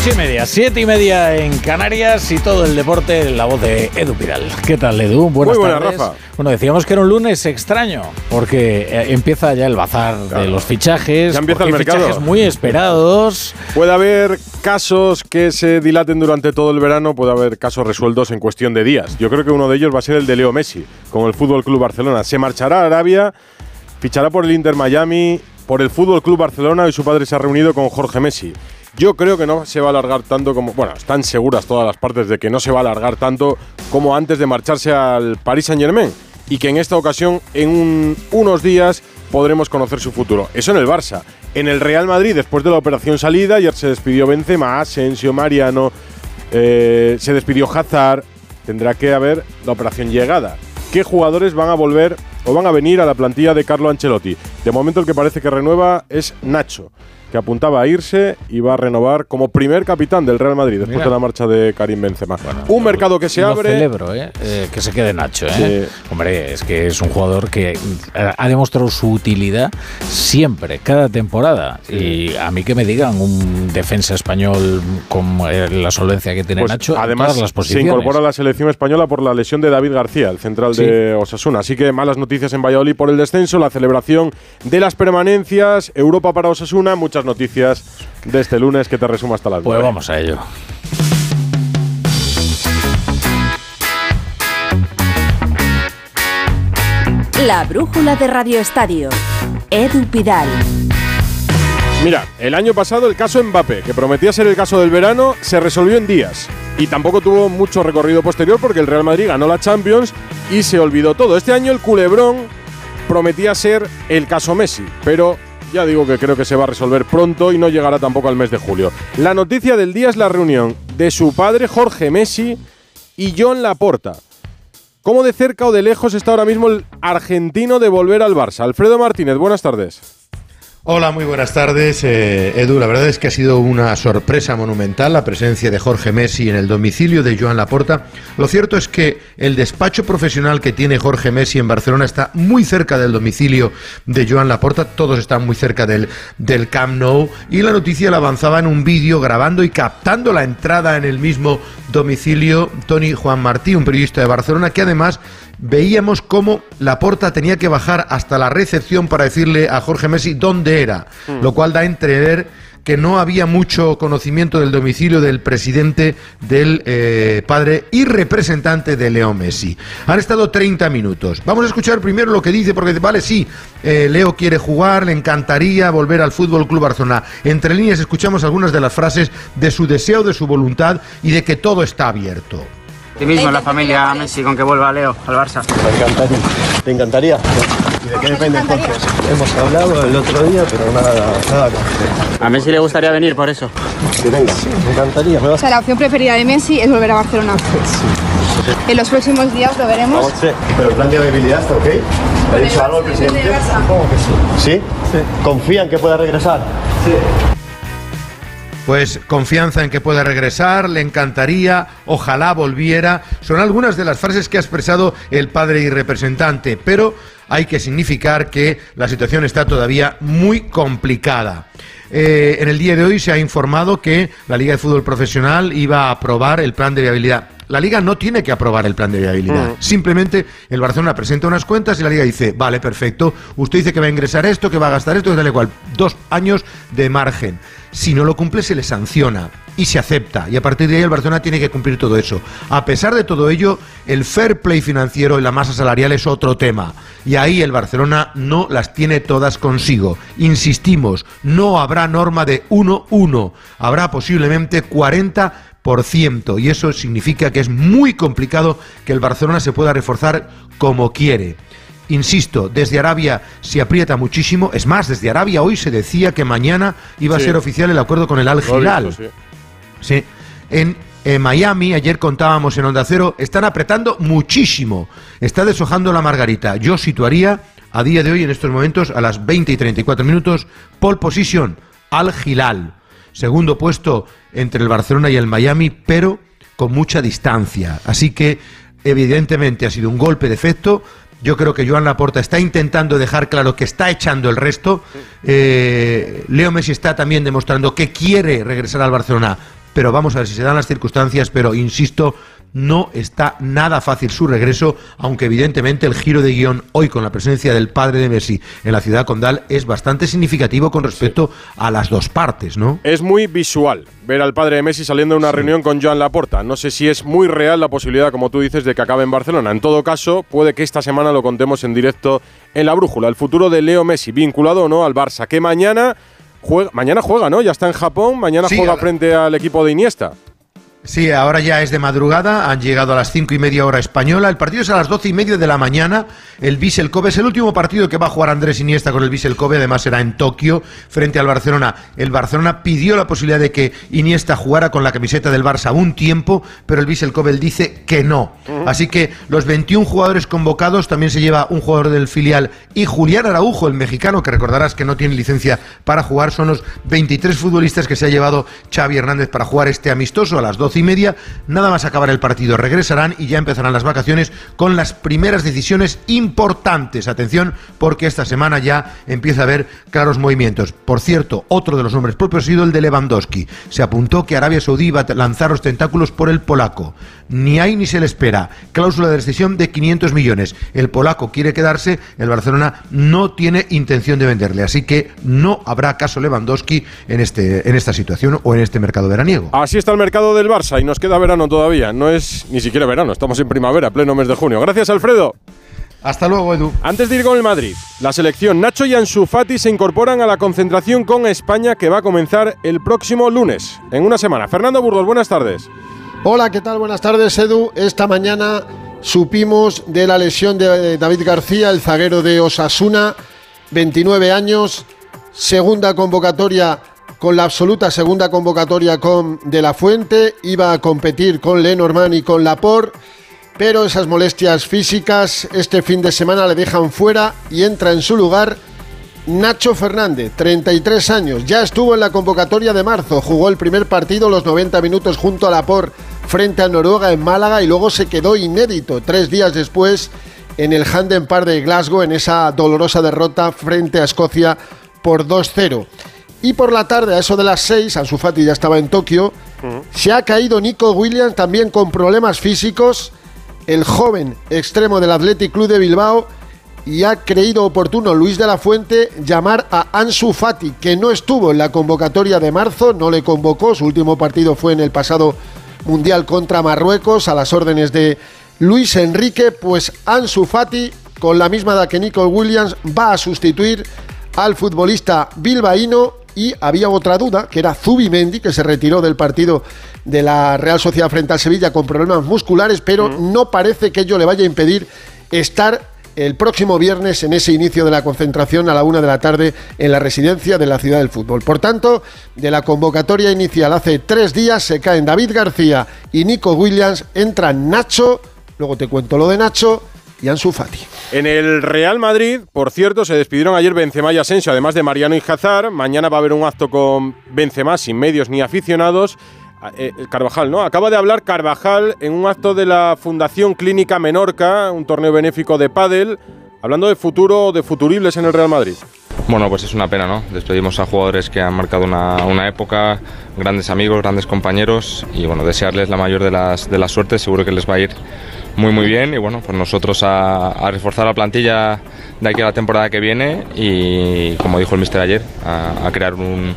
Ocho y media, siete y media en Canarias y todo el deporte en la voz de Edu Pidal. ¿Qué tal, Edu? Buenas Muy buena, Rafa. Bueno, decíamos que era un lunes extraño porque eh, empieza ya el bazar de los fichajes. Ya empieza el mercado. Fichajes muy esperados. Puede haber casos que se dilaten durante todo el verano, puede haber casos resueltos en cuestión de días. Yo creo que uno de ellos va a ser el de Leo Messi, con el Fútbol Club Barcelona. Se marchará a Arabia, fichará por el Inter Miami, por el Fútbol Club Barcelona y su padre se ha reunido con Jorge Messi. Yo creo que no se va a alargar tanto como. Bueno, están seguras todas las partes de que no se va a alargar tanto como antes de marcharse al Paris Saint Germain. Y que en esta ocasión, en unos días, podremos conocer su futuro. Eso en el Barça. En el Real Madrid, después de la operación salida, ayer se despidió Benzema, Asensio, Mariano, eh, se despidió Hazard. Tendrá que haber la operación llegada. ¿Qué jugadores van a volver o van a venir a la plantilla de Carlo Ancelotti? De momento el que parece que renueva es Nacho que apuntaba a irse y va a renovar como primer capitán del Real Madrid después de la marcha de Karim Benzema. un mercado que se abre. celebro, ¿eh? ¿eh? que se quede Nacho. ¿eh? Hombre, es que es un jugador que ha demostrado su utilidad siempre, cada temporada. Y a mí que me digan un defensa español con eh, la solvencia que tiene pues Nacho. Además, las se incorpora a la selección española por la lesión de David García, el central de Osasuna. Así que malas noticias en Valladolid por el descenso, la celebración de las permanencias, Europa para Osasuna, muchas noticias de este lunes que te resumo hasta las Pues vamos a ello. La brújula de Radio Estadio. Edu Pidal. Mira, el año pasado el caso Mbappé, que prometía ser el caso del verano, se resolvió en días. Y tampoco tuvo mucho recorrido posterior porque el Real Madrid ganó la Champions y se olvidó todo. Este año el culebrón prometía ser el caso Messi, pero ya digo que creo que se va a resolver pronto y no llegará tampoco al mes de julio. La noticia del día es la reunión de su padre Jorge Messi y John Laporta. ¿Cómo de cerca o de lejos está ahora mismo el argentino de volver al Barça? Alfredo Martínez, buenas tardes. Hola, muy buenas tardes. Eh, Edu, la verdad es que ha sido una sorpresa monumental la presencia de Jorge Messi en el domicilio de Joan Laporta. Lo cierto es que el despacho profesional que tiene Jorge Messi en Barcelona está muy cerca del domicilio de Joan Laporta. Todos están muy cerca del, del Camp Nou. Y la noticia la avanzaba en un vídeo grabando y captando la entrada en el mismo domicilio Tony Juan Martí, un periodista de Barcelona que además veíamos cómo Laporta tenía que bajar hasta la recepción para decirle a Jorge Messi dónde era, mm. lo cual da a entrever que no había mucho conocimiento del domicilio del presidente del eh, padre y representante de Leo Messi. Han estado 30 minutos. Vamos a escuchar primero lo que dice, porque vale, sí, eh, Leo quiere jugar, le encantaría volver al Fútbol Club Barcelona. Entre líneas escuchamos algunas de las frases de su deseo, de su voluntad y de que todo está abierto ti mismo, la familia Messi, con que vuelva Leo al Barça. Me encantaría. ¿Te encantaría? ¿Y de qué depende entonces? Hemos hablado el otro día, pero nada, nada. A Messi le gustaría venir por eso. Que venga, sí, me encantaría. O sea, la opción preferida de Messi es volver a Barcelona. Sí. En los próximos días lo veremos. sí. Pero el plan de viabilidad está ok. ¿Le ha dicho algo el presidente? Supongo que sí. ¿Sí? Sí. ¿Confían que pueda regresar? Sí. Pues confianza en que pueda regresar, le encantaría, ojalá volviera. Son algunas de las frases que ha expresado el padre y representante, pero hay que significar que la situación está todavía muy complicada. Eh, en el día de hoy se ha informado que la Liga de Fútbol Profesional iba a aprobar el plan de viabilidad. La Liga no tiene que aprobar el plan de viabilidad. Mm. Simplemente el Barcelona presenta unas cuentas y la Liga dice, vale, perfecto, usted dice que va a ingresar esto, que va a gastar esto, que tal cual. Dos años de margen. Si no lo cumple, se le sanciona y se acepta. Y a partir de ahí el Barcelona tiene que cumplir todo eso. A pesar de todo ello, el fair play financiero y la masa salarial es otro tema. Y ahí el Barcelona no las tiene todas consigo. Insistimos, no habrá norma de 1-1. Habrá posiblemente 40 y eso significa que es muy complicado que el Barcelona se pueda reforzar como quiere. Insisto, desde Arabia se aprieta muchísimo. Es más, desde Arabia hoy se decía que mañana iba a ser oficial el acuerdo con el Al Hilal. Sí. En, Miami, ayer contábamos en Onda Cero, están apretando muchísimo. Está deshojando la margarita. Yo situaría a día de hoy, en estos momentos, a las 20 y 34 minutos, pole position, Al Hilal. Segundo puesto entre el Barcelona y el Miami, pero con mucha distancia. Así que, evidentemente, ha sido un golpe de efecto. Yo creo que Joan Laporta está intentando dejar claro que está echando el resto. Eh, Leo Messi está también demostrando que quiere regresar al Barcelona, pero vamos a ver si se dan las circunstancias, pero insisto, no está nada fácil su regreso, aunque evidentemente el giro de guion hoy con la presencia del padre de Messi en la ciudad condal es bastante significativo con respecto a las dos partes, ¿no? Es muy visual ver al padre de Messi saliendo de una reunión con Joan Laporta. No sé si es muy real la posibilidad, como tú dices, de que acabe en Barcelona. En todo caso, puede que esta semana lo contemos en directo en la brújula. El futuro de Leo Messi, vinculado o no al Barça, que mañana juega, mañana juega, ¿no? Ya está en Japón, mañana juega frente al equipo de Iniesta. Sí, ahora ya es de madrugada, han llegado a las cinco y media hora española. El partido es a las doce y media de la mañana. El Vissel Kobe es el último partido que va a jugar Andrés Iniesta con el Vissel Kobe, además será en Tokio, frente al Barcelona. El Barcelona pidió la posibilidad de que Iniesta jugara con la camiseta del Barça un tiempo, pero el Vissel Kobe dice que no. Así que los 21 jugadores convocados, también se lleva un jugador del filial y Julián Araujo, el mexicano, que recordarás que no tiene licencia para jugar, son los 23 futbolistas que se ha llevado Xavi Hernández para jugar este amistoso a las 12 y media. Nada más acabar el partido, regresarán y ya empezarán las vacaciones con las primeras decisiones importantes. Atención, porque esta semana ya empieza a haber claros movimientos. Por cierto, otro de los nombres propios ha sido el de Lewandowski. Se apuntó que Arabia Saudí iba a lanzar los tentáculos por el polaco. Ni hay ni se le espera. Cláusula de rescisión de 500 millones. El polaco quiere quedarse, el Barcelona no tiene intención de venderle. Así que no habrá caso Lewandowski en, este, en esta situación o en este mercado veraniego. Así está el mercado del Barça y nos queda verano todavía. No es ni siquiera verano, estamos en primavera, pleno mes de junio. Gracias, Alfredo. Hasta luego, Edu. Antes de ir con el Madrid, la selección Nacho y Ansu Fati se incorporan a la concentración con España que va a comenzar el próximo lunes, en una semana. Fernando Burgos, buenas tardes. Hola, ¿qué tal? Buenas tardes, Edu. Esta mañana supimos de la lesión de David García, el zaguero de Osasuna, 29 años, segunda convocatoria con la absoluta segunda convocatoria con De La Fuente, iba a competir con Lenormand y con Laporte pero esas molestias físicas este fin de semana le dejan fuera y entra en su lugar Nacho Fernández, 33 años, ya estuvo en la convocatoria de marzo, jugó el primer partido los 90 minutos junto a Laporte frente a Noruega en Málaga y luego se quedó inédito tres días después en el Handen de Glasgow en esa dolorosa derrota frente a Escocia por 2-0. Y por la tarde, a eso de las 6, Ansu Fati ya estaba en Tokio, se ha caído Nico Williams también con problemas físicos. El joven extremo del Athletic Club de Bilbao. Y ha creído oportuno Luis de la Fuente llamar a Ansu Fati, que no estuvo en la convocatoria de marzo, no le convocó, su último partido fue en el pasado Mundial contra Marruecos, a las órdenes de Luis Enrique, pues Ansu Fati, con la misma edad que Nicole Williams, va a sustituir al futbolista bilbaíno y había otra duda, que era Zubimendi, que se retiró del partido de la Real Sociedad frente al Sevilla con problemas musculares, pero no parece que ello le vaya a impedir estar el próximo viernes en ese inicio de la concentración a la una de la tarde en la residencia de la ciudad del fútbol. Por tanto, de la convocatoria inicial hace tres días se caen David García y Nico Williams, entran Nacho, luego te cuento lo de Nacho, y Ansu Fati. En el Real Madrid, por cierto, se despidieron ayer Benzema y Asensio, además de Mariano y Hazard. Mañana va a haber un acto con Benzema sin medios ni aficionados. Eh, Carvajal, ¿no? Acaba de hablar Carvajal en un acto de la Fundación Clínica Menorca, un torneo benéfico de pádel, hablando de futuro, de futuribles en el Real Madrid. Bueno, pues es una pena, ¿no? Despedimos a jugadores que han marcado una, una, época, grandes amigos, grandes compañeros y bueno, desearles la mayor de las, de las suertes, seguro que les va a ir muy muy bien. Y bueno, pues nosotros a, reforzar la plantilla de aquí a la temporada que viene y como dijo el mister ayer, a, crear un,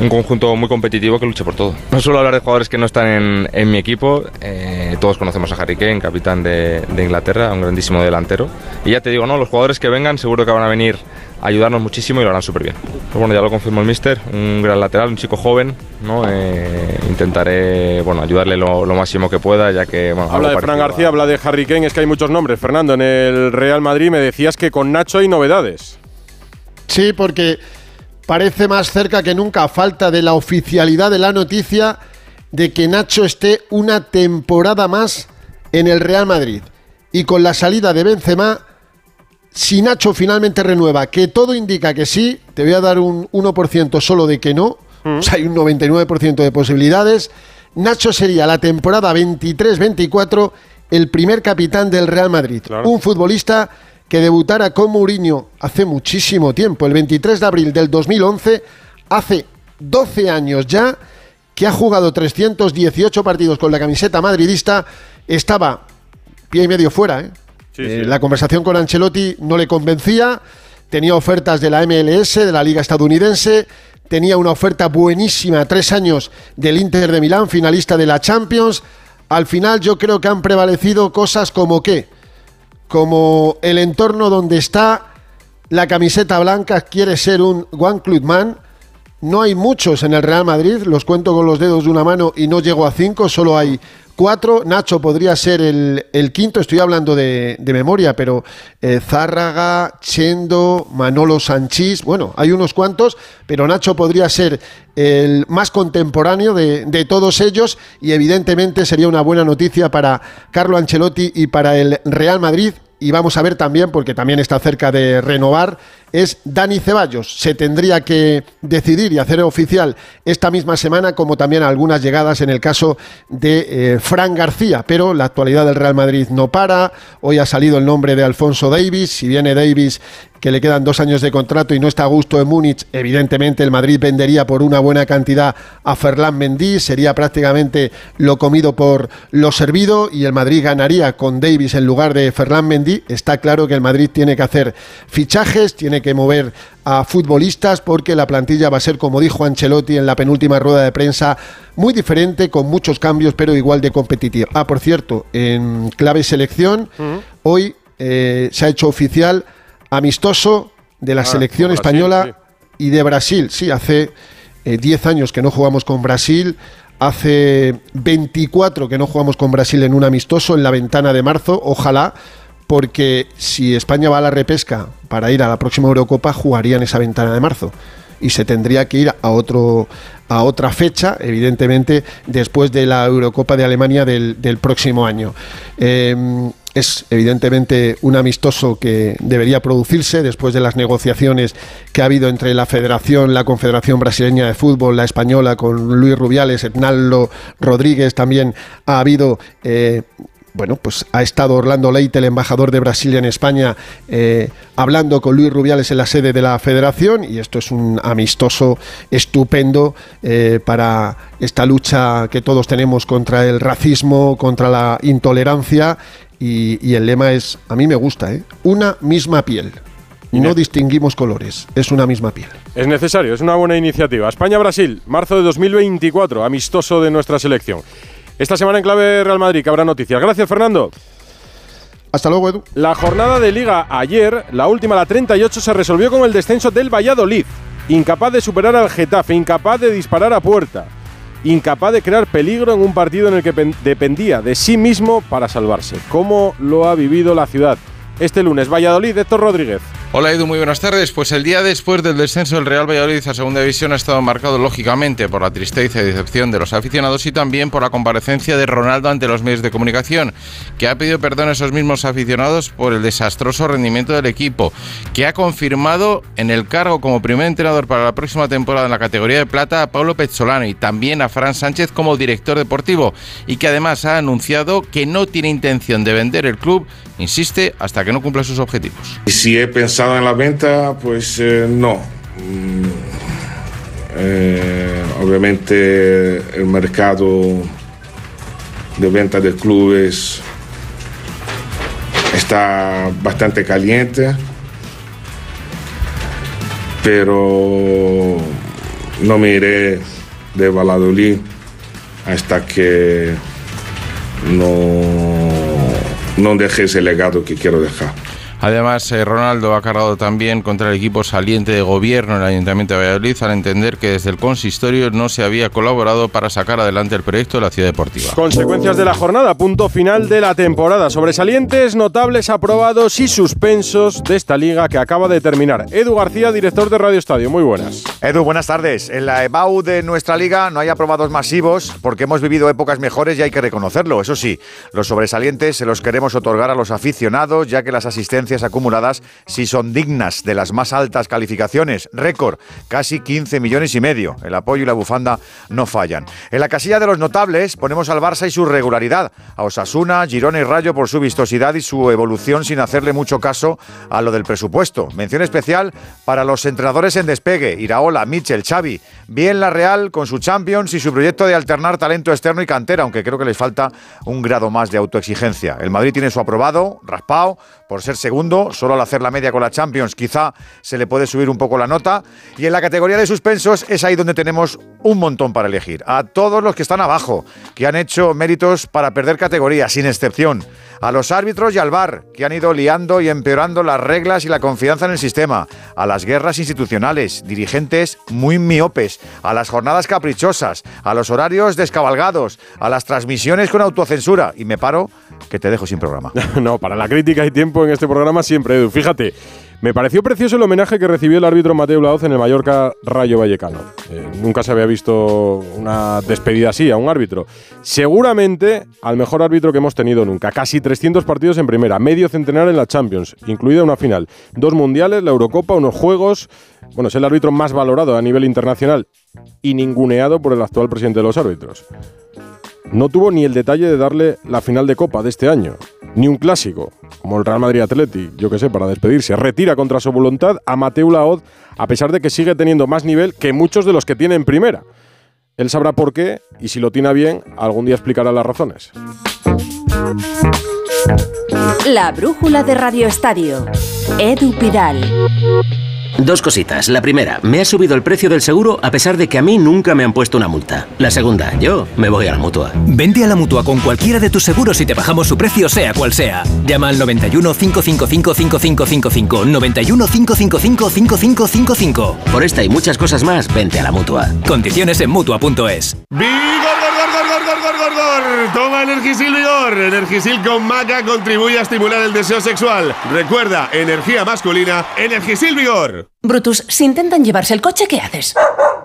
un, conjunto muy competitivo que luche por todo. No suelo hablar de jugadores que no están en, en mi equipo, eh, todos conocemos a Harry Kane, capitán de, de Inglaterra, un grandísimo delantero. Y ya te digo, no, los jugadores que vengan seguro que van a venir ayudarnos muchísimo y lo harán súper bien. Pues bueno, ya lo confirmó el mister, un gran lateral, un chico joven, ¿no? Eh, intentaré bueno, ayudarle lo, máximo que pueda, ya que... Bueno, habla de Fran García, habla de Harry Kane, es que hay muchos nombres. Fernando, en el Real Madrid me decías que con Nacho hay novedades. Sí, porque parece más cerca que nunca, falta de la oficialidad de la noticia de que Nacho esté una temporada más en el Real Madrid. Y con la salida de Benzema si Nacho finalmente renueva, que todo indica que sí, te voy a dar un 1% solo de que no, mm. o sea, hay un 99% de posibilidades. Nacho sería la temporada 23-24 el primer capitán del Real Madrid. Un futbolista que debutara con Mourinho hace muchísimo tiempo, el 23 de abril del 2011, hace 12 años ya, que ha jugado 318 partidos con la camiseta madridista, estaba pie y medio fuera. ¿eh? Eh, la conversación con Ancelotti no le convencía, tenía ofertas de la MLS, de la Liga Estadounidense, tenía una oferta buenísima, tres años del Inter de Milán, finalista de la Champions. Al final yo creo que han prevalecido cosas como qué, como el entorno donde está la camiseta blanca, quiere ser un One Club Man, no hay muchos en el Real Madrid, los cuento con los dedos de una mano y no llego a cinco, solo hay cuatro. Nacho podría ser el, quinto, estoy hablando de, memoria, pero eh, Zárraga, Chendo, Manolo Sanchís, bueno, hay unos cuantos, pero Nacho podría ser el más contemporáneo de, de, todos ellos y evidentemente sería una buena noticia para Carlo Ancelotti y para el Real Madrid y vamos a ver también, porque también está cerca de renovar, es Dani Ceballos. Se tendría que decidir y hacer oficial esta misma semana, como también algunas llegadas en el caso de eh, Fran García. Pero la actualidad del Real Madrid no para. Hoy ha salido el nombre de Alfonso Davis. Si viene Davis que le quedan dos años de contrato y no está a gusto en Múnich, evidentemente el Madrid vendería por una buena cantidad a Ferland Mendy, sería prácticamente lo comido por lo servido y el Madrid ganaría con Davis en lugar de Ferland Mendy. Está claro que el Madrid tiene que hacer fichajes, tiene que mover a futbolistas porque la plantilla va a ser, como dijo Ancelotti en la penúltima rueda de prensa, muy diferente, con muchos cambios, pero igual de competitiva. Ah, por cierto, en clave selección, hoy eh, se ha hecho oficial amistoso de la ah, selección española y de Brasil. Sí, hace 10 eh, años que no jugamos con Brasil, hace 24 que no jugamos con Brasil en un amistoso en la ventana de marzo, ojalá, porque si España va a la repesca para ir a la próxima Eurocopa, jugaría en esa ventana de marzo y se tendría que ir a otro a otra fecha, evidentemente, después de la Eurocopa de Alemania del, próximo año. Em, es evidentemente un amistoso que debería producirse después de las negociaciones que ha habido entre la Federación, la Confederación Brasileña de Fútbol, la española con Luis Rubiales, Hernaldo Rodríguez, también ha habido eh, bueno, pues ha estado Orlando Leite, el embajador de Brasil en España, eh, hablando con Luis Rubiales en la sede de la federación y esto es un amistoso estupendo eh, para esta lucha que todos tenemos contra el racismo, contra la intolerancia y, el lema es, a mí me gusta, ¿eh? una misma piel. No distinguimos colores, es una misma piel. Es necesario, es una buena iniciativa. España-Brasil, marzo de 2024, amistoso de nuestra selección. Esta semana en clave Real Madrid, que habrá noticias. Gracias, Fernando. Hasta luego, Edu. La jornada de liga ayer, la última, la 38, se resolvió con el descenso del Valladolid. Incapaz de superar al Getafe, incapaz de disparar a puerta, incapaz de crear peligro en un partido en el que dependía de sí mismo para salvarse. ¿Cómo lo ha vivido la ciudad? Este lunes, Valladolid, Héctor Rodríguez. Hola Edu, muy buenas tardes. Pues el día después del descenso del Real Valladolid a Segunda División ha estado marcado lógicamente por la tristeza y decepción de los aficionados y también por la comparecencia de Ronaldo ante los medios de comunicación, que ha pedido perdón a esos mismos aficionados por el desastroso rendimiento del equipo, que ha confirmado en el cargo como primer entrenador para la próxima temporada en la categoría de plata a Pablo Pezzolano y también a Fran Sánchez como director deportivo y que además ha anunciado que no tiene intención de vender el club, insiste, hasta que no cumpla sus objetivos. Si he pensado en la venta, pues eh, no. Mm, eh, obviamente el mercado de venta de clubes está bastante caliente, pero no me iré de Valladolid hasta que no, no deje ese legado que quiero dejar. Además, eh, Ronaldo ha cargado también contra el equipo saliente de gobierno en el Ayuntamiento de Valladolid al entender que desde el consistorio no se había colaborado para sacar adelante el proyecto de la ciudad deportiva. Consecuencias de la jornada, punto final de la temporada. Sobresalientes, notables, aprobados y suspensos de esta liga que acaba de terminar. Edu García, director de Radio Estadio. Muy buenas. Edu, buenas tardes. En la EBAU de nuestra liga no hay aprobados masivos porque hemos vivido épocas mejores y hay que reconocerlo. Eso sí, los sobresalientes se los queremos otorgar a los aficionados ya que las asistencias asistencias acumuladas sí son dignas de las más altas calificaciones. Récord, casi 15 millones y medio. El apoyo y la bufanda no fallan. En la casilla de los notables ponemos al Barça y su regularidad. A Osasuna, Girona y Rayo por su vistosidad y su evolución sin hacerle mucho caso a lo del presupuesto. Mención especial para los entrenadores en despegue, Iraola, Mitchell, Xavi. Bien la Real con su Champions y su proyecto de alternar talento externo y cantera, aunque creo que les falta un grado más de autoexigencia. El Madrid tiene su aprobado, raspado, por ser segundo, solo al hacer la media con la Champions quizá se le puede subir un poco la nota. Y en la categoría de suspensos es ahí donde tenemos un montón para elegir. A todos los que están abajo, que han hecho méritos para perder categoría, sin excepción. A los árbitros y al VAR, que han ido liando y empeorando las reglas y la confianza en el sistema. A las guerras institucionales, dirigentes muy miopes. A las jornadas caprichosas. A los horarios descabalgados. A las transmisiones con autocensura. Y me paro, que te dejo sin programa. no, para la crítica hay tiempo en este programa siempre, Edu. Fíjate, me pareció precioso el homenaje que recibió el árbitro Mateo Laoz en el Mallorca Rayo Vallecano. Eh, nunca se había visto una despedida así a un árbitro. Seguramente al mejor árbitro que hemos tenido nunca. Casi 300 partidos en primera, medio centenar en la Champions, incluida una final. Dos mundiales, la Eurocopa, unos juegos. Bueno, es el árbitro más valorado a nivel internacional y ninguneado por el actual presidente de los árbitros. No tuvo ni el detalle de darle la final de Copa de este año ni un clásico, como el Real Madrid Atleti, yo que sé, para despedirse. Retira contra su voluntad a Mateu Laoz, a pesar de que sigue teniendo más nivel que muchos de los que tiene en primera. Él sabrá por qué y si lo tiene bien, algún día explicará las razones. La brújula de Radio Estadio. Edu Pidal. Dos cositas. La primera, me ha subido el precio del seguro a pesar de que a mí nunca me han puesto una multa. La segunda, yo me voy a la mutua. Vente a la mutua con cualquiera de tus seguros y te bajamos su precio, sea cual sea. Llama al 91 555 5555. 91 555 5555. Por esta y muchas cosas más, vente a la mutua. Condiciones en mutua.es. ¡Vigor, gor, gor, gor, gor, gor, gor, gor! Toma Energisil Vigor. Energisil con maca contribuye a estimular el deseo sexual. Recuerda, energía masculina, Energisil Vigor. Brutus, si intentan llevarse el coche, ¿qué haces?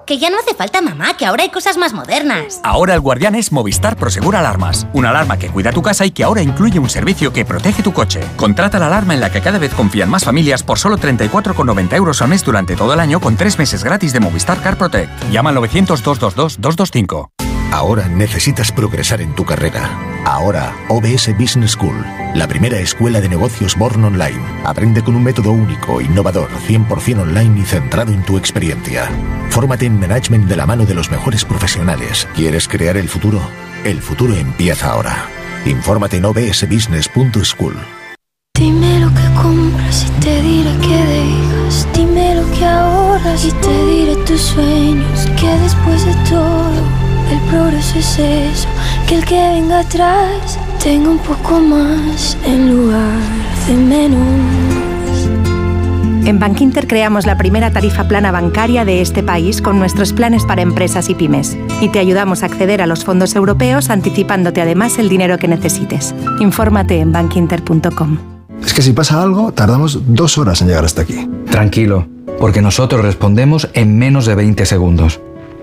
Que ya no hace falta mamá, que ahora hay cosas más modernas. Ahora el guardián es Movistar Prosegur Alarmas. Una alarma que cuida tu casa y que ahora incluye un servicio que protege tu coche. Contrata la alarma en la que cada vez confían más familias por solo 34,90 euros al mes durante todo el año con tres meses gratis de Movistar Car Protect. Llama al 900 222 225. Ahora necesitas progresar en tu carrera. Ahora, OBS Business School, la primera escuela de negocios Born Online. Aprende con un método único, innovador, 100% online y centrado en tu experiencia. Fórmate en management de la mano de los mejores profesionales. ¿Quieres crear el futuro? El futuro empieza ahora. Infórmate en obsbusiness.school. Dime lo que compras y te diré que dejas. Dime lo que ahorras y te diré tus sueños. Que después de todo, el progreso es eso. Que el que venga atrás tenga un poco más en lugar de menos. En Bankinter creamos la primera tarifa plana bancaria de este país con nuestros planes para empresas y pymes. Y te ayudamos a acceder a los fondos europeos anticipándote además el dinero que necesites. Infórmate en bankinter.com. Es que si pasa algo, tardamos dos horas en llegar hasta aquí. Tranquilo, porque nosotros respondemos en menos de 20 segundos.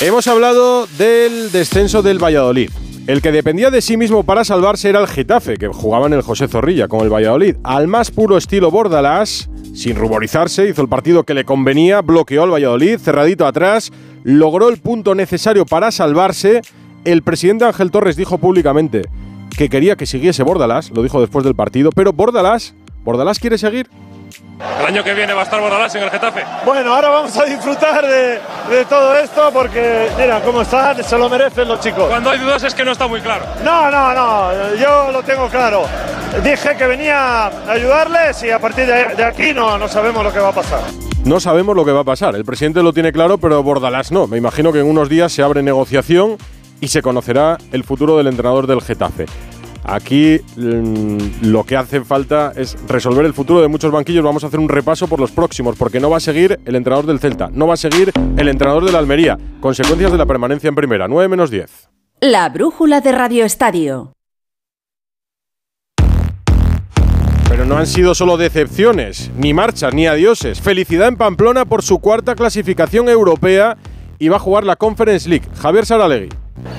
Hemos hablado del descenso del Valladolid. El que dependía de sí mismo para salvarse era el Getafe, que jugaba en el José Zorrilla con el Valladolid. Al más puro estilo Bordalás, sin ruborizarse, hizo el partido que le convenía, bloqueó al Valladolid, cerradito atrás, logró el punto necesario para salvarse. El presidente Ángel Torres dijo públicamente que quería que siguiese Bordalás, lo dijo después del partido, pero Bordalás, ¿Bordalás quiere seguir? El año que viene va a estar Bordalás en el Getafe. Bueno, ahora vamos a disfrutar de, de, todo esto porque, mira, cómo están, se lo merecen los chicos. Cuando hay dudas es que no está muy claro. No, no, no, yo lo tengo claro. Dije que venía a ayudarles y a partir de, de aquí no, no sabemos lo que va a pasar. No sabemos lo que va a pasar. El presidente lo tiene claro, pero Bordalás no. Me imagino que en unos días se abre negociación y se conocerá el futuro del entrenador del Getafe. Aquí mm, lo que hace falta es resolver el futuro de muchos banquillos. Vamos a hacer un repaso por los próximos, porque no va a seguir el entrenador del Celta, no va a seguir el entrenador de la Almería. Consecuencias de la permanencia en primera, 9 menos 10. La brújula de Radio Estadio. Pero no han sido solo decepciones, ni marchas, ni adioses. Felicidad en Pamplona por su cuarta clasificación europea y va a jugar la Conference League. Javier Saralegui.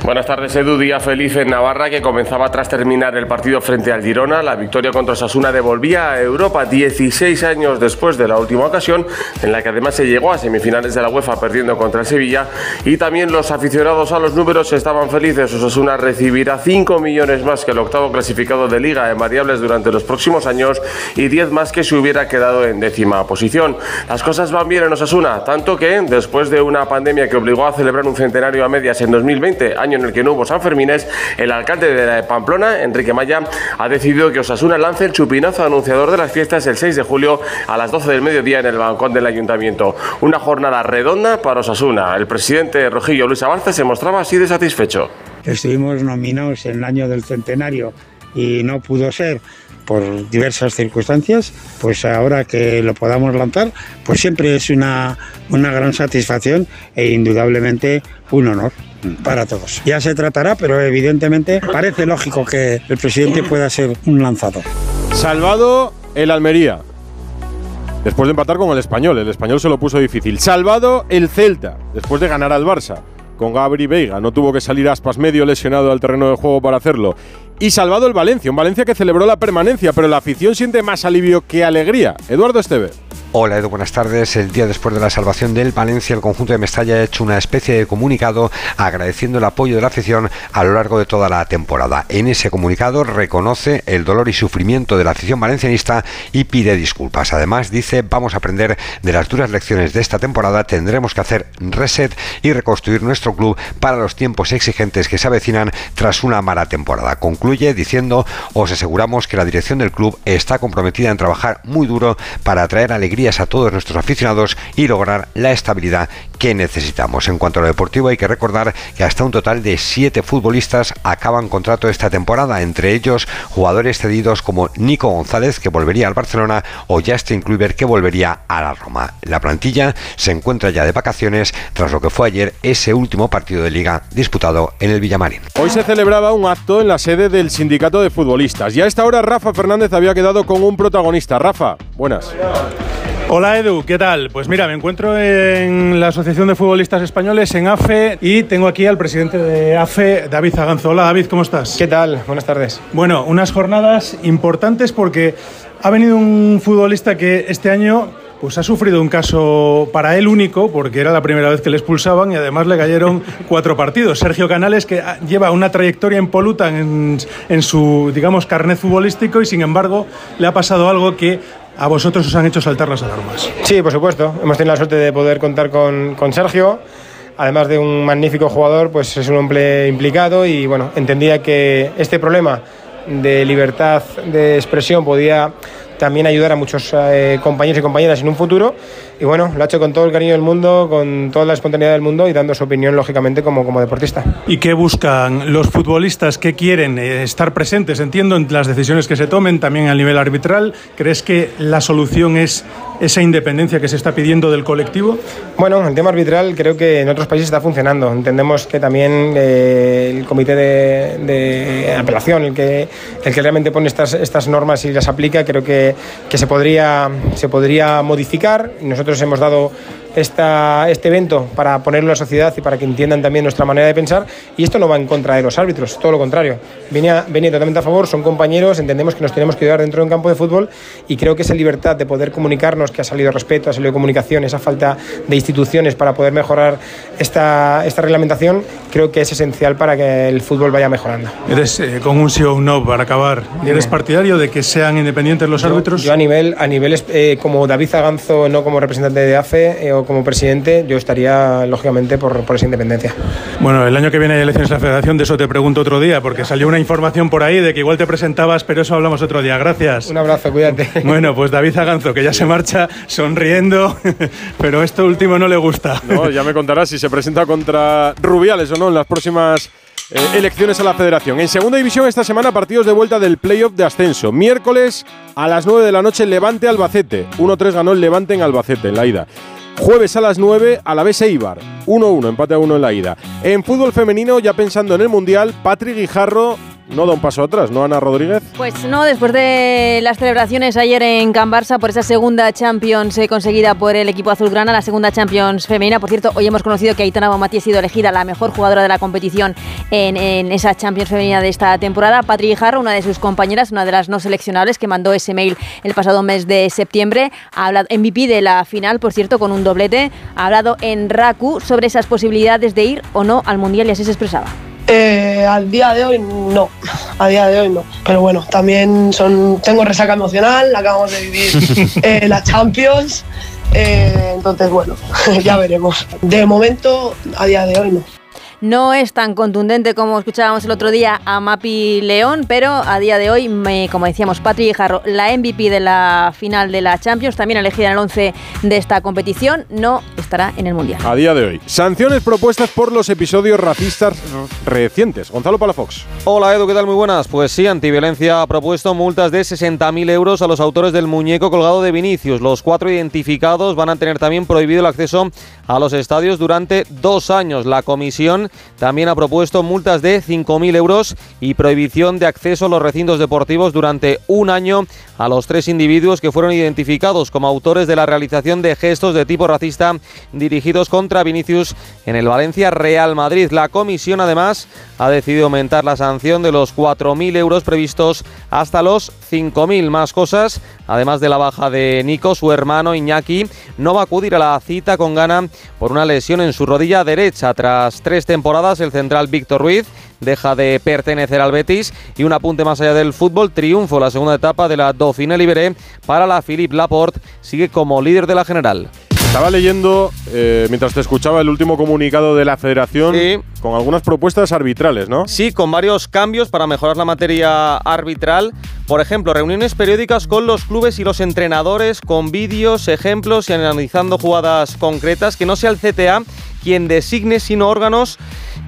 Buenas tardes, Edu. Día feliz en Navarra que comenzaba tras terminar el partido frente al Girona. La victoria contra Osasuna devolvía a Europa 16 años después de la última ocasión, en la que además se llegó a semifinales de la UEFA perdiendo contra el Sevilla. Y también los aficionados a los números estaban felices. Osasuna recibirá 5 millones más que el octavo clasificado de Liga en variables durante los próximos años y 10 más que se hubiera quedado en décima posición. Las cosas van bien en Osasuna, tanto que después de una pandemia que obligó a celebrar un centenario a medias en 2020, año en el que no hubo Sanfermines, el alcalde de Pamplona, Enrique Maya, ha decidido que Osasuna lance el chupinazo anunciador de las fiestas el 6 de julio a las 12 del mediodía en el balcón del ayuntamiento. Una jornada redonda para Osasuna. El presidente Rojillo Luis Abarce se mostraba así de satisfecho. Estuvimos nominados en el año del centenario y no pudo ser por diversas circunstancias, pues ahora que lo podamos lanzar, pues siempre es una, una gran satisfacción e indudablemente un honor para todos. Ya se tratará, pero evidentemente parece lógico que el presidente pueda ser un lanzador. Salvado el Almería. Después de empatar con el español, el español se lo puso difícil. Salvado el Celta, después de ganar al Barça. Con Gabri Veiga, no tuvo que salir aspas medio lesionado al terreno de juego para hacerlo. Y salvado el Valencia, un Valencia que celebró la permanencia, pero la afición siente más alivio que alegría. Eduardo Esteve. Hola Edu, buenas tardes. El día después de la salvación del Valencia, el conjunto de Mestalla ha hecho una especie de comunicado agradeciendo el apoyo de la afición a lo largo de toda la temporada. En ese comunicado reconoce el dolor y sufrimiento de la afición valencianista y pide disculpas. Además dice, vamos a aprender de las duras lecciones de esta temporada, tendremos que hacer reset y reconstruir nuestro club para los tiempos exigentes que se avecinan tras una mala temporada. Concluye diciendo, os aseguramos que la dirección del club está comprometida en trabajar muy duro para traer alegría a todos nuestros aficionados y lograr la estabilidad que necesitamos. En cuanto a lo deportivo, hay que recordar que hasta un total de siete futbolistas acaban contrato esta temporada, entre ellos jugadores cedidos como Nico González, que volvería al Barcelona, o Justin Kluivert, que volvería a la Roma. La plantilla se encuentra ya de vacaciones tras lo que fue ayer ese último partido de liga disputado en el Villamarín. Hoy se celebraba un acto en la sede del sindicato de futbolistas y a esta hora Rafa Fernández había quedado con un protagonista. Rafa, buenas. Hola Edu, ¿qué tal? Pues mira, me encuentro en la Asociación de Futbolistas Españoles, en AFE, y tengo aquí al presidente de AFE, David Zaganzo. Hola David, ¿cómo estás? ¿Qué tal? Buenas tardes. Bueno, unas jornadas importantes porque ha venido un futbolista que este año pues ha sufrido un caso para él único, porque era la primera vez que le expulsaban y además le cayeron cuatro partidos. Sergio Canales, que lleva una trayectoria impoluta en, en su, digamos, carnet futbolístico y sin embargo le ha pasado algo que a vosotros os han hecho saltar las alarmas. Sí, por supuesto. Hemos tenido la suerte de poder contar con, con Sergio. Además de un magnífico jugador, pues es un hombre implicado y bueno, entendía que este problema de libertad de expresión podía también ayudar a muchos eh, compañeros y compañeras en un futuro. Y bueno, lo ha hecho con todo el cariño del mundo, con toda la espontaneidad del mundo y dando su opinión, lógicamente, como, como deportista. ¿Y qué buscan los futbolistas que quieren eh, estar presentes, entiendo, en las decisiones que se tomen, también a nivel arbitral? ¿Crees que la solución es esa independencia que se está pidiendo del colectivo? Bueno, el tema arbitral creo que en otros países está funcionando. Entendemos que también eh, el comité de, de, apelación, el que, el que realmente pone estas, estas normas y las aplica, creo que, que se, podría, se podría modificar. Nosotros hemos dado esta, este evento para ponerlo en la sociedad y para que entiendan también nuestra manera de pensar. Y esto no va en contra de los árbitros, todo lo contrario. Venía, venía totalmente a favor, son compañeros, entendemos que nos tenemos que ayudar dentro de un campo de fútbol y creo que esa libertad de poder comunicarnos, que ha salido respeto, ha salido comunicación, esa falta de instituciones para poder mejorar esta, esta reglamentación, creo que es esencial para que el fútbol vaya mejorando. Eres eh, con un sí o un no para acabar. ¿Eres partidario de que sean independientes los árbitros? Yo, a nivel, a nivel eh, como David Zaganzo, no como representante de AFE eh, como presidente, yo estaría lógicamente por, por, esa independencia. Bueno, el año que viene hay elecciones de la Federación, de eso te pregunto otro día, porque salió una información por ahí de que igual te presentabas, pero eso hablamos otro día. Gracias. Un abrazo, cuídate. Bueno, pues David Zaganzo, que ya se marcha sonriendo, pero esto último no le gusta. No, ya me contarás si se presenta contra Rubiales o no en las próximas eh, elecciones a la federación. En segunda división esta semana partidos de vuelta del playoff de ascenso. Miércoles a las 9 de la noche Levante Albacete. 1-3 ganó el Levante en Albacete en la ida. Jueves a las 9 a la vez Eibar. 1-1, empate a 1 en la ida. En fútbol femenino, ya pensando en el Mundial, Patrick Guijarro no da un paso atrás, ¿no, Ana Rodríguez? Pues no, después de las celebraciones ayer en Can Barça por esa segunda Champions eh, conseguida por el equipo azulgrana, la segunda Champions femenina. Por cierto, hoy hemos conocido que Aitana Bonmatí ha sido elegida la mejor jugadora de la competición en, en esa Champions femenina de esta temporada. Patri Jarro, una de sus compañeras, una de las no seleccionables, que mandó ese mail el pasado mes de septiembre, ha hablado MVP de la final, por cierto, con un doblete, ha hablado en Raku sobre esas posibilidades de ir o no al Mundial y así se expresaba. Eh, al día de hoy no, a día de hoy no. Pero bueno, también son, tengo resaca emocional, acabamos de vivir eh, la Champions, eh, entonces bueno, ya veremos. De momento, a día de hoy no. No es tan contundente como escuchábamos el otro día a Mapi León, pero a día de hoy, me, como decíamos, Patri Jarro, la MVP de la final de la Champions, también elegida en el 11 de esta competición, no estará en el Mundial. A día de hoy. Sanciones propuestas por los episodios racistas recientes. Gonzalo Palafox. Hola Edu, ¿qué tal? Muy buenas. Pues sí, Antiviolencia ha propuesto multas de 60.000 euros a los autores del muñeco colgado de Vinicius. Los cuatro identificados van a tener también prohibido el acceso a los estadios durante dos años. La comisión también ha propuesto multas de 5.000 euros y prohibición de acceso a los recintos deportivos durante un año a los tres individuos que fueron identificados como autores de la realización de gestos de tipo racista dirigidos contra Vinicius en el Valencia Real Madrid. La comisión además ha decidido aumentar la sanción de los 4.000 euros previstos hasta los 5.000 más cosas. Además de la baja de Nico, su hermano Iñaki no va a acudir a la cita con gana por una lesión en su rodilla derecha. Tras tres temporadas, el central Víctor Ruiz deja de pertenecer al Betis y un apunte más allá del fútbol, triunfo la segunda etapa de la Dauphiné Libéré para la Philippe Laporte, sigue como líder de la general. Estaba leyendo, eh, mientras te escuchaba, el último comunicado de la federación con algunas propuestas arbitrales, ¿no? Sí, con varios cambios para mejorar la materia arbitral. Por ejemplo, reuniones periódicas con los clubes y los entrenadores, con vídeos, ejemplos y analizando jugadas concretas, que no sea el CTA quien designe, sino órganos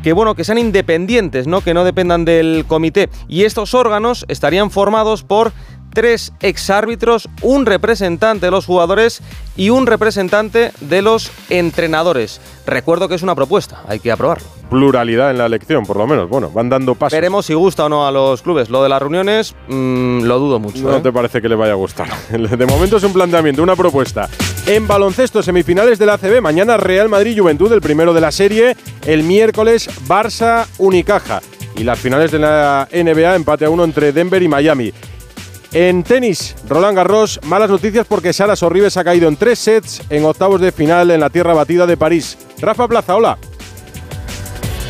que bueno, que sean independientes, ¿no? Que no dependan del comité. Y estos órganos estarían formados por tres exárbitros, un representante de los jugadores y un representante de los entrenadores. Recuerdo que es una propuesta, hay que aprobarlo. Pluralidad en la elección, por lo menos. Bueno, van dando pasos. Veremos si gusta o no a los clubes. Lo de las reuniones, mm, lo dudo mucho. No ¿eh? te parece que le vaya a gustar. De momento es un planteamiento, una propuesta. En baloncesto, semifinales del ACB. Mañana Real Madrid-Juventud, el primero de la serie. El miércoles Barça-Unicaja. Y las finales de la NBA, empate a uno entre Denver y Miami. En tenis, Roland Garros, malas noticias porque Sara Sorribes ha caído en tres sets en octavos de final en la tierra batida de París. Rafa Plaza, hola.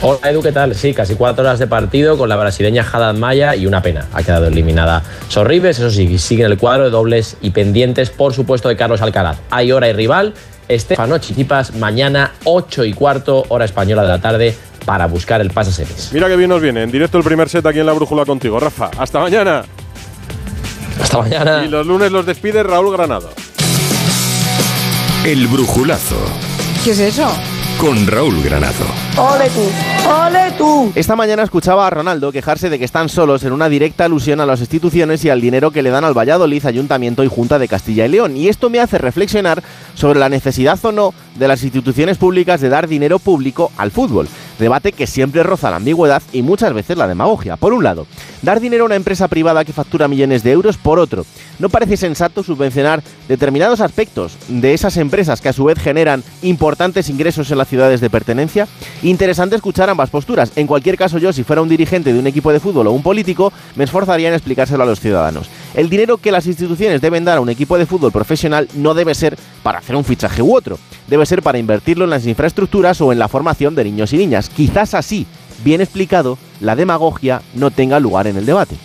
Hola Edu, ¿qué tal? Sí, casi cuatro horas de partido con la brasileña Haddad Maya y una pena. Ha quedado eliminada Sorribes, eso sí, sigue en el cuadro de dobles y pendientes, por supuesto, de Carlos Alcaraz. Hay hora y rival. Estefano Chichipas, mañana 8 y cuarto, hora española de la tarde, para buscar el pase a semis. Mira que bien nos viene. En directo el primer set aquí en la brújula contigo. Rafa, hasta mañana. Hasta mañana. Y los lunes los despide Raúl Granado. El brujulazo ¿Qué es eso? con Raúl Granado. ¡Ole tú! ¡Ole tú! Esta mañana escuchaba a Ronaldo quejarse de que están solos en una directa alusión a las instituciones y al dinero que le dan al Valladolid, Ayuntamiento y Junta de Castilla y León. Y esto me hace reflexionar sobre la necesidad o no de las instituciones públicas de dar dinero público al fútbol. Debate que siempre roza la ambigüedad y muchas veces la demagogia. Por un lado, dar dinero a una empresa privada que factura millones de euros. Por otro, no parece sensato subvencionar determinados aspectos de esas empresas que a su vez generan importantes ingresos en las ciudades de pertenencia. Interesante escuchar ambas posturas. En cualquier caso, yo, si fuera un dirigente de un equipo de fútbol o un político, me esforzaría en explicárselo a los ciudadanos. El dinero que las instituciones deben dar a un equipo de fútbol profesional no debe ser para hacer un fichaje u otro, debe ser para invertirlo en las infraestructuras o en la formación de niños y niñas. Quizás así, bien explicado, la demagogia no tenga lugar en el debate.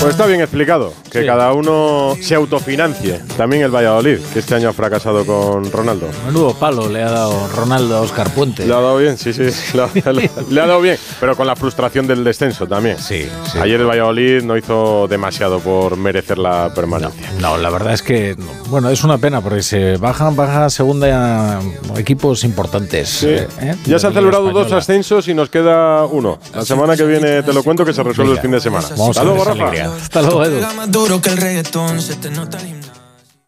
Pues está bien explicado, que Sí. cada uno se autofinancie. También el Valladolid, que este año ha fracasado con Ronaldo. Menudo palo le ha dado Ronaldo a Oscar Puente. Le ha dado bien, sí, sí. Le ha, le- le ha dado bien, pero con la frustración del descenso también. Sí, sí. Ayer el Valladolid no hizo demasiado por merecer la permanencia. No, la verdad es que, no. bueno, es una pena porque se bajan, baja segunda equipos importantes. Sí. eh, ¿eh? Ya se han celebrado dos ascensos y nos queda uno. La semana que viene te lo cuento que se resuelve el fin de semana. Vamos Hasta luego, Rafa. Alegría. Hasta luego, Edu.